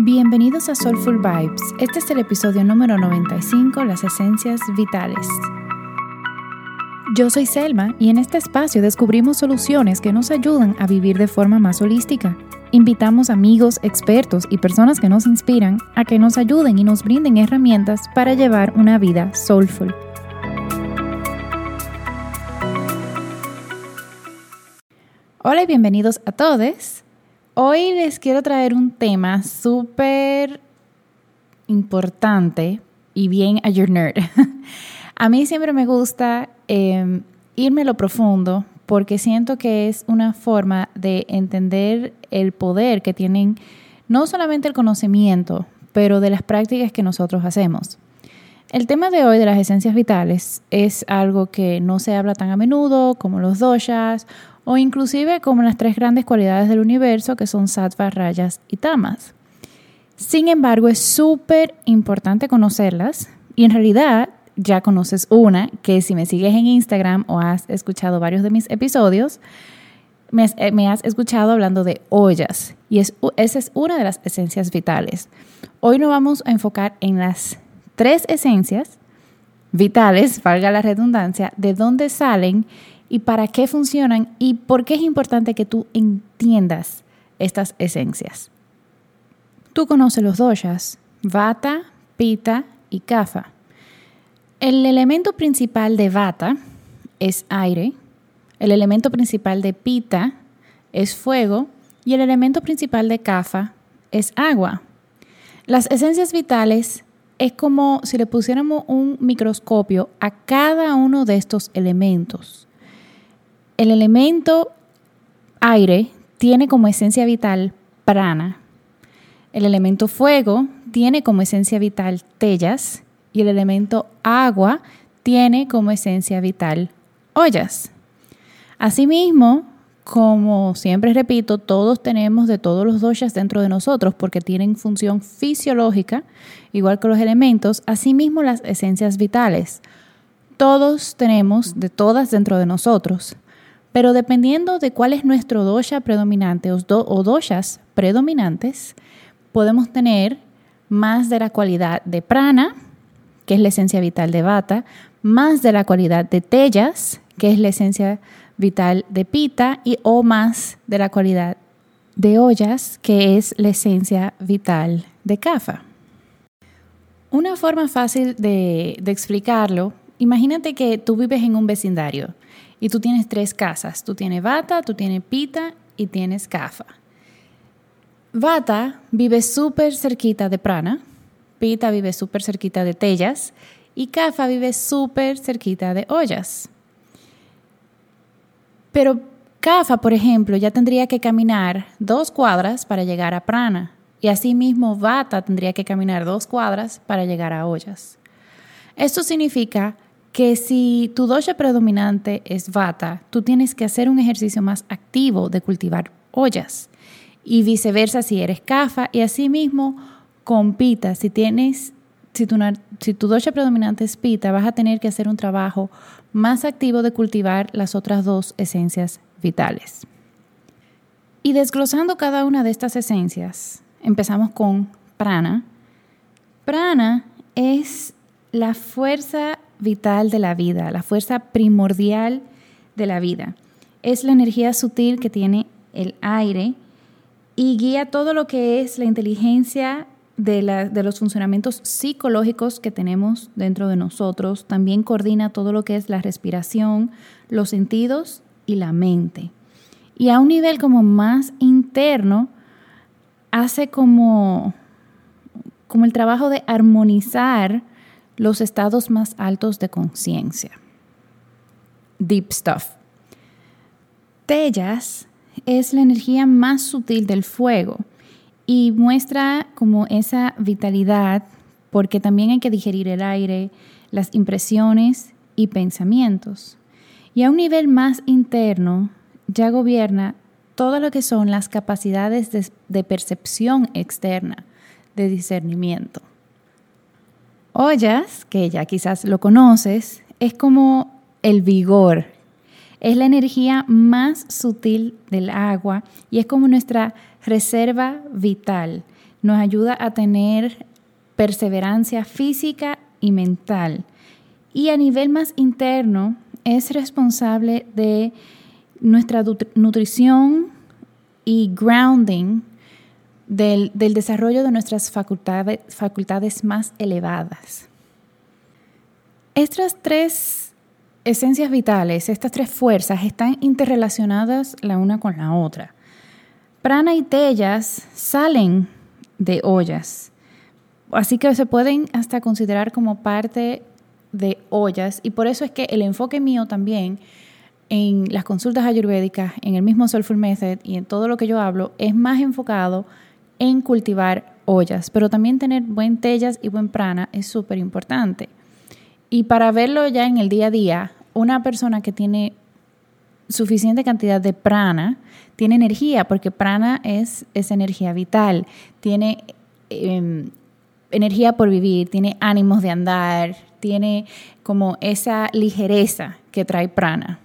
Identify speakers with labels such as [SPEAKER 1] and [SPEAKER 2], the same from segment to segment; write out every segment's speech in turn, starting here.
[SPEAKER 1] Bienvenidos a Soulful Vibes. Este es el episodio número 95, las esencias vitales. Yo soy Selma y en este espacio descubrimos soluciones que nos ayudan a vivir de forma más holística. Invitamos amigos, expertos y personas que nos inspiran a que nos ayuden y nos brinden herramientas para llevar una vida soulful. Hola y bienvenidos a todos. Hoy les quiero traer un tema súper importante y bien a your nerd. a mí siempre me gusta eh, irme a lo profundo porque siento que es una forma de entender el poder que tienen no solamente el conocimiento, pero de las prácticas que nosotros hacemos. El tema de hoy de las esencias vitales es algo que no se habla tan a menudo como los doshas o inclusive como las tres grandes cualidades del universo que son sattvas, rayas y tamas. Sin embargo, es súper importante conocerlas y en realidad ya conoces una que si me sigues en Instagram o has escuchado varios de mis episodios, me has, eh, escuchado hablando de ollas y es, esa es una de las esencias vitales. Hoy nos vamos a enfocar en las tres esencias vitales, valga la redundancia, de dónde salen y para qué funcionan y por qué es importante que tú entiendas estas esencias. Tú conoces los doshas, vata, pita y kapha. El elemento principal de vata es aire, el elemento principal de pita es fuego y el elemento principal de kapha es agua. Las esencias vitales es como si le pusiéramos un microscopio a cada uno de estos elementos el elemento aire tiene como esencia vital prana. El elemento fuego tiene como esencia vital tellas y el elemento agua tiene como esencia vital ollas. Asimismo, como siempre repito, todos tenemos de todos los doshas dentro de nosotros porque tienen función fisiológica, igual que los elementos, asimismo las esencias vitales. Todos tenemos de todas dentro de nosotros. Pero dependiendo de cuál es nuestro dosha predominante o, doshas predominantes, podemos tener más de la cualidad de prana, que es la esencia vital de vata, más de la cualidad de tellas, que es la esencia vital de pita, y o más de la cualidad de ollas, que es la esencia vital de kafa. Una forma fácil de explicarlo, imagínate que tú vives en un vecindario y tú tienes tres casas. Tú tienes Vata, tú tienes Pita y tienes Kafa. Vata vive súper cerquita de Prana, Pita vive súper cerquita de Tellas y Kafa vive súper cerquita de Ollas. Pero Kafa, por ejemplo, ya tendría que caminar dos cuadras para llegar a Prana y asimismo Vata tendría que caminar dos cuadras para llegar a Ollas. Esto significa que si tu dosha predominante es vata, tú tienes que hacer un ejercicio más activo de cultivar ollas y viceversa si eres kafa y asimismo con pita, si tienes si tu, si tu dosha predominante es pita, vas a tener que hacer un trabajo más activo de cultivar las otras dos esencias vitales. Y desglosando cada una de estas esencias, empezamos con prana. Prana es la fuerza vital de la vida, la fuerza primordial de la vida. Es la energía sutil que tiene el aire y guía todo lo que es la inteligencia de, de, los funcionamientos psicológicos que tenemos dentro de nosotros. También coordina todo lo que es la respiración, los sentidos y la mente. Y a un nivel como más interno, hace como, como el trabajo de armonizar los estados más altos de conciencia. Deep Stuff. Tellas es la energía más sutil del fuego y muestra como esa vitalidad porque también hay que digerir el aire, las impresiones y pensamientos. Y a un nivel más interno ya gobierna todo lo que son las capacidades de, de percepción externa, de discernimiento. Ollas, que ya quizás lo conoces, es como el vigor. Es la energía más sutil del agua y es como nuestra reserva vital. nos ayuda a tener perseverancia física y mental. Y a nivel más interno, es responsable de nuestra nutrición y grounding del, desarrollo de nuestras facultades, facultades más elevadas. Estas tres esencias vitales, estas tres fuerzas, están interrelacionadas la una con la otra. Prana y tellas salen de ollas, así que se pueden hasta considerar como parte de ollas y por eso es que el enfoque mío también en las consultas ayurvédicas, en el mismo Soulful Method y en todo lo que yo hablo es más enfocado en cultivar ollas, pero también tener buen tellas y buen prana es súper importante. Y para verlo ya en el día a día, una persona que tiene suficiente cantidad de prana tiene energía, porque prana es, es energía vital, tiene em, energía por vivir, tiene ánimos de andar, tiene como esa ligereza que trae prana.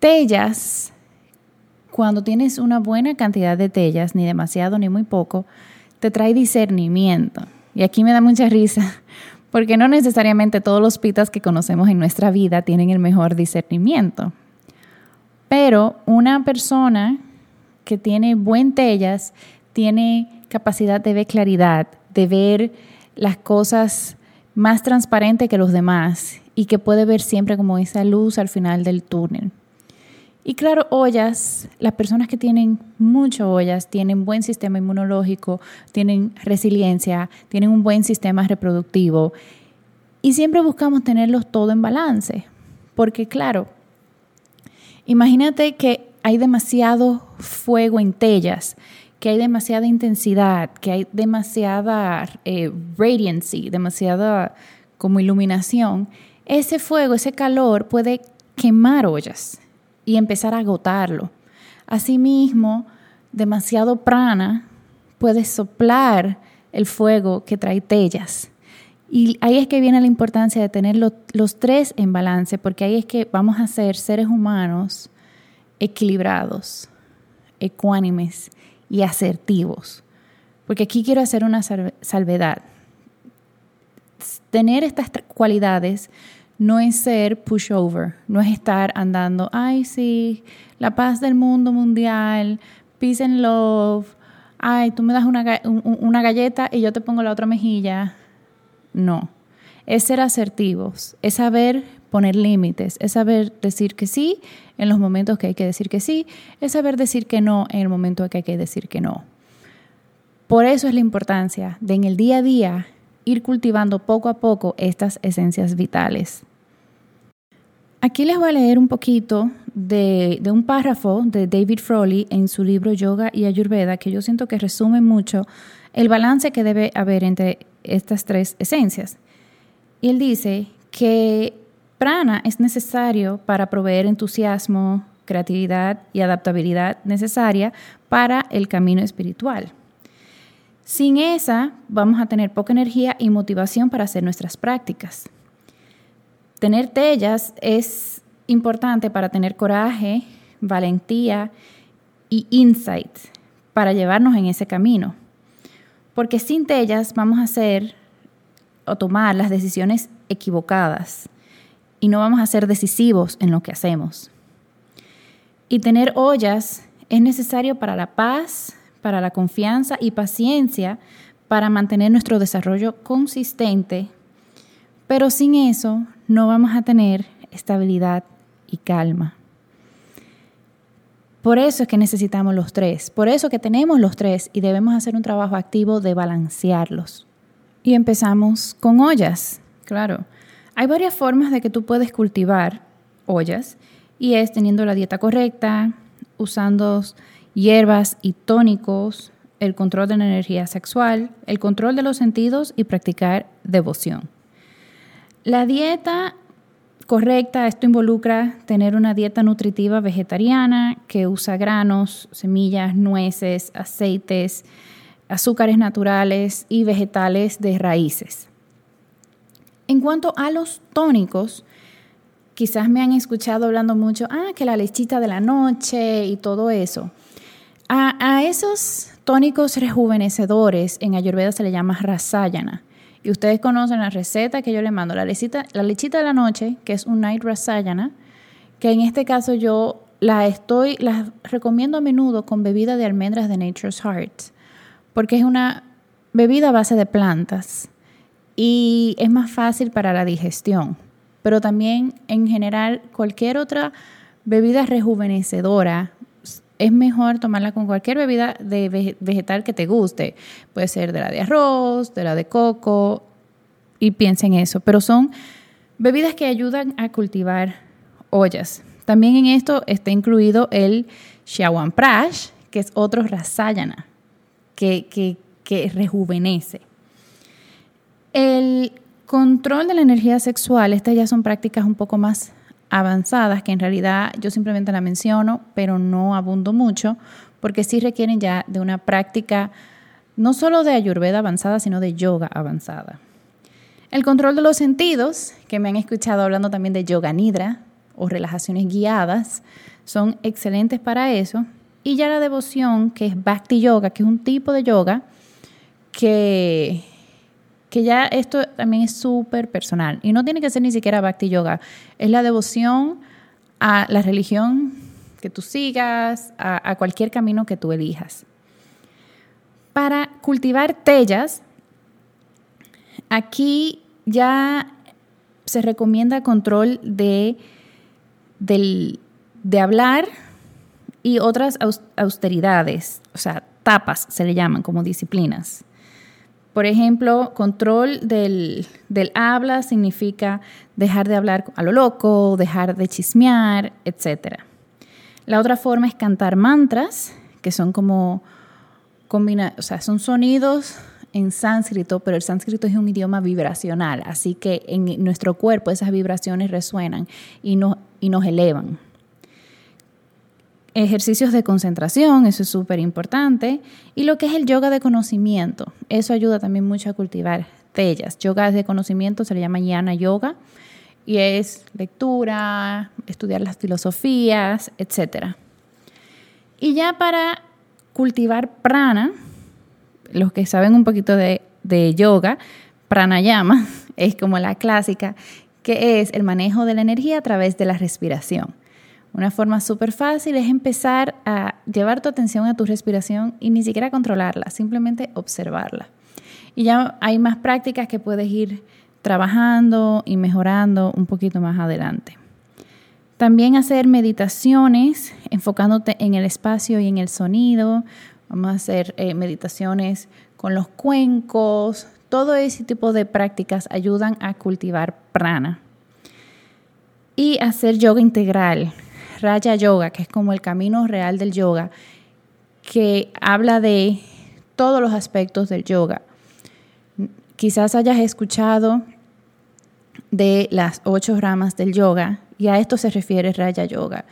[SPEAKER 1] Tellas, cuando tienes una buena cantidad de tellas, ni demasiado ni muy poco, te trae discernimiento. Y aquí me da mucha risa, porque no necesariamente todos los pitas que conocemos en nuestra vida tienen el mejor discernimiento. Pero una persona que tiene buen tellas tiene capacidad de ver claridad, de ver las cosas más transparente que los demás y que puede ver siempre como esa luz al final del túnel. Y claro, ollas, las personas que tienen mucho ollas tienen buen sistema inmunológico, tienen resiliencia, tienen un buen sistema reproductivo y siempre buscamos tenerlos todo en balance, porque claro, imagínate que hay demasiado fuego en tellas que hay demasiada intensidad, que hay demasiada eh, radiancy, demasiada como iluminación, ese fuego, ese calor puede quemar ollas y empezar a agotarlo. Asimismo, demasiado prana puede soplar el fuego que trae tellas. Y ahí es que viene la importancia de tener los tres en balance, porque ahí es que vamos a ser seres humanos equilibrados, ecuánimes y asertivos. Porque aquí quiero hacer una salvedad. Tener estas cualidades no es ser pushover, no es estar andando, ay, sí, la paz del mundo mundial, peace and love, ay, tú me das una, una galleta y yo te pongo la otra mejilla. No, es ser asertivos, es saber poner límites, es saber decir que sí en los momentos que hay que decir que sí, es saber decir que no en el momento que hay que decir que no. Por eso es la importancia de en el día a día ir cultivando poco a poco estas esencias vitales. Aquí les voy a leer un poquito de, de, un párrafo de David Froley en su libro Yoga y Ayurveda que yo siento que resume mucho el balance que debe haber entre estas tres esencias. Y él dice que Prana es necesario para proveer entusiasmo, creatividad y adaptabilidad necesaria para el camino espiritual. Sin esa, vamos a tener poca energía y motivación para hacer nuestras prácticas. Tener tellas es importante para tener coraje, valentía y insight para llevarnos en ese camino. Porque sin tellas vamos a hacer o tomar las decisiones equivocadas y no vamos a ser decisivos en lo que hacemos. Y tener ollas es necesario para la paz, para la confianza y paciencia para mantener nuestro desarrollo consistente, pero sin eso no vamos a tener estabilidad y calma. Por eso es que necesitamos los tres, por eso que tenemos los tres y debemos hacer un trabajo activo de balancearlos. Y empezamos con ollas, claro. Hay varias formas de que tú puedes cultivar ollas y es teniendo la dieta correcta, usando hierbas y tónicos, el control de la energía sexual, el control de los sentidos y practicar devoción. La dieta correcta, esto involucra tener una dieta nutritiva vegetariana que usa granos, semillas, nueces, aceites, azúcares naturales y vegetales de raíces. En cuanto a los tónicos, quizás me han escuchado hablando mucho, ah, que la lechita de la noche y todo eso. A, esos tónicos rejuvenecedores en Ayurveda se le llama rasayana. Y ustedes conocen la receta que yo le mando, la lechita, la lechita de la noche, que es un night rasayana, que en este caso yo la estoy, la recomiendo a menudo con bebida de almendras de Nature's Heart, porque es una bebida a base de plantas y es más fácil para la digestión. Pero también en general cualquier otra bebida rejuvenecedora es mejor tomarla con cualquier bebida de vegetal que te guste. Puede ser de la de arroz, de la de coco, y piensa en eso. Pero son bebidas que ayudan a cultivar ollas. También en esto está incluido el Prash, que es otro rasayana, que rejuvenece. El control de la energía sexual, estas ya son prácticas un poco más avanzadas, que en realidad yo simplemente la menciono, pero no abundo mucho, porque sí requieren ya de una práctica no solo de ayurveda avanzada, sino de yoga avanzada. El control de los sentidos, que me han escuchado hablando también de yoga nidra o relajaciones guiadas, son excelentes para eso. Y ya la devoción, que es bhakti yoga, que es un tipo de yoga que que ya esto también es súper personal y no tiene que ser ni siquiera bhakti yoga, es la devoción a la religión que tú sigas, a, cualquier camino que tú elijas. Para cultivar tellas, aquí ya se recomienda control de, de hablar y otras austeridades, o sea, tapas se le llaman como disciplinas. Por ejemplo, control del, habla significa dejar de hablar a lo loco, dejar de chismear, etc. La otra forma es cantar mantras, que son como combina, o sea, son sonidos en sánscrito, pero el sánscrito es un idioma vibracional, así que en nuestro cuerpo esas vibraciones resuenan y y nos elevan. Ejercicios de concentración, eso es súper importante. Y lo que es el yoga de conocimiento, eso ayuda también mucho a cultivar tellas. Yoga de conocimiento se le llama yana yoga y es lectura, estudiar las filosofías, etc. Y ya para cultivar prana, los que saben un poquito de, de yoga, pranayama es como la clásica, que es el manejo de la energía a través de la respiración. Una forma súper fácil es empezar a llevar tu atención a tu respiración y ni siquiera controlarla, simplemente observarla. Y ya hay más prácticas que puedes ir trabajando y mejorando un poquito más adelante. También hacer meditaciones enfocándote en el espacio y en el sonido. Vamos a hacer eh, meditaciones con los cuencos. Todo ese tipo de prácticas ayudan a cultivar prana. Y hacer yoga integral, Raya Yoga, que es como el camino real del yoga, que habla de todos los aspectos del yoga. Quizás hayas escuchado de las ocho ramas del yoga, y a esto se refiere Raya Yoga,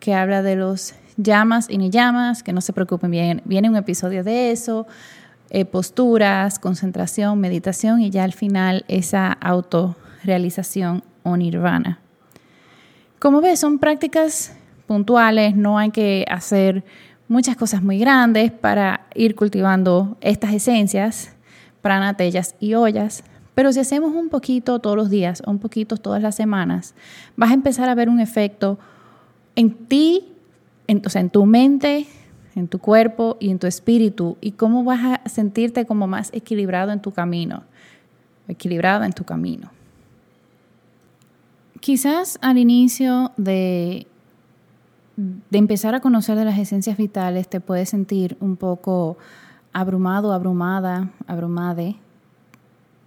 [SPEAKER 1] que habla de los llamas y ni llamas, que no se preocupen bien, viene un episodio de eso, eh, posturas, concentración, meditación y ya al final esa autorrealización o nirvana. Como ves, son prácticas puntuales, no hay que hacer muchas cosas muy grandes para ir cultivando estas esencias, pranatellas y ollas. Pero si hacemos un poquito todos los días un poquito todas las semanas, vas a empezar a ver un efecto en ti, en, en tu mente, en tu cuerpo y en tu espíritu y cómo vas a sentirte como más equilibrado en tu camino, equilibrada en tu camino. Quizás al inicio de, de empezar a conocer de las esencias vitales te puedes sentir un poco abrumado, abrumada, abrumade,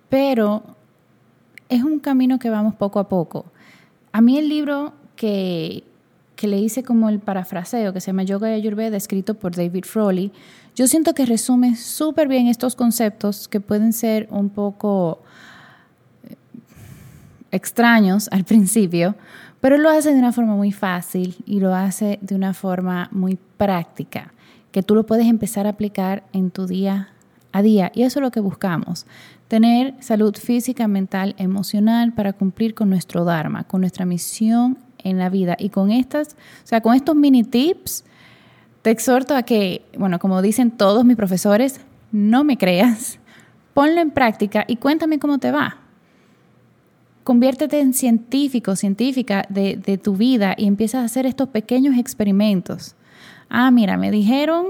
[SPEAKER 1] pero es un camino que vamos poco a poco. A mí el libro que, que le hice como el parafraseo, que se llama Yoga y Ayurveda, escrito por David Froley, yo siento que resume súper bien estos conceptos que pueden ser un poco extraños al principio, pero lo hace de una forma muy fácil y lo hace de una forma muy práctica, que tú lo puedes empezar a aplicar en tu día a día. Y eso es lo que buscamos, tener salud física, mental, emocional para cumplir con nuestro Dharma, con nuestra misión en la vida. Y con estas, o sea, con estos mini tips, Te exhorto a que, bueno, como dicen todos mis profesores, no me creas, ponlo en práctica y cuéntame cómo te va. Conviértete en científico, científica de, tu vida y empieza a hacer estos pequeños experimentos. Ah, mira, me dijeron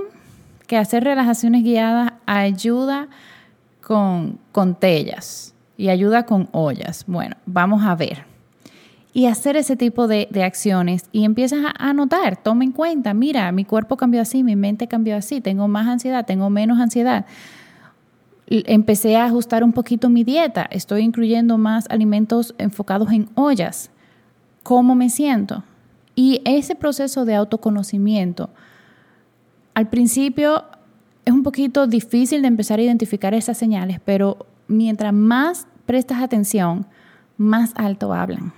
[SPEAKER 1] que hacer relajaciones guiadas ayuda con, con tellas y ayuda con ollas. Bueno, vamos a ver. Y hacer ese tipo de, de acciones y empiezas a, a notar, toma en cuenta, mira, mi cuerpo cambió así, mi mente cambió así, tengo más ansiedad, tengo menos ansiedad empecé a ajustar un poquito mi dieta, estoy incluyendo más alimentos enfocados en ollas. ¿Cómo me siento? Y ese proceso de autoconocimiento, al principio es un poquito difícil de empezar a identificar esas señales, pero mientras más prestas atención, más alto hablan.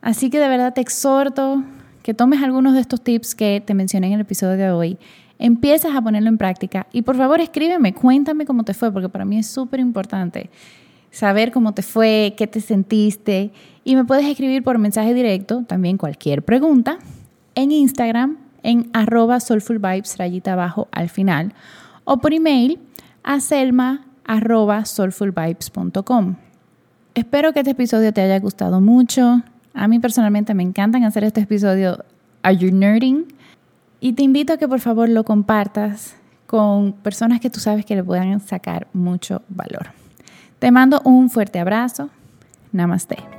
[SPEAKER 1] Así que de verdad te exhorto que tomes algunos de estos tips que te mencioné en el episodio de hoy, empiezas a ponerlo en práctica y por favor escríbeme, cuéntame cómo te fue, porque para mí es súper importante saber cómo te fue, qué te sentiste y me puedes escribir por mensaje directo, también cualquier pregunta, en Instagram en arroba soulfulvibes rayita abajo al final o por email a selma arroba soulfulvibes.com. Espero que este episodio te haya gustado mucho. A mí personalmente me encantan hacer este episodio Are You Nerding? Y te invito a que por favor lo compartas con personas que tú sabes que le puedan sacar mucho valor. Te mando un fuerte abrazo. Namaste.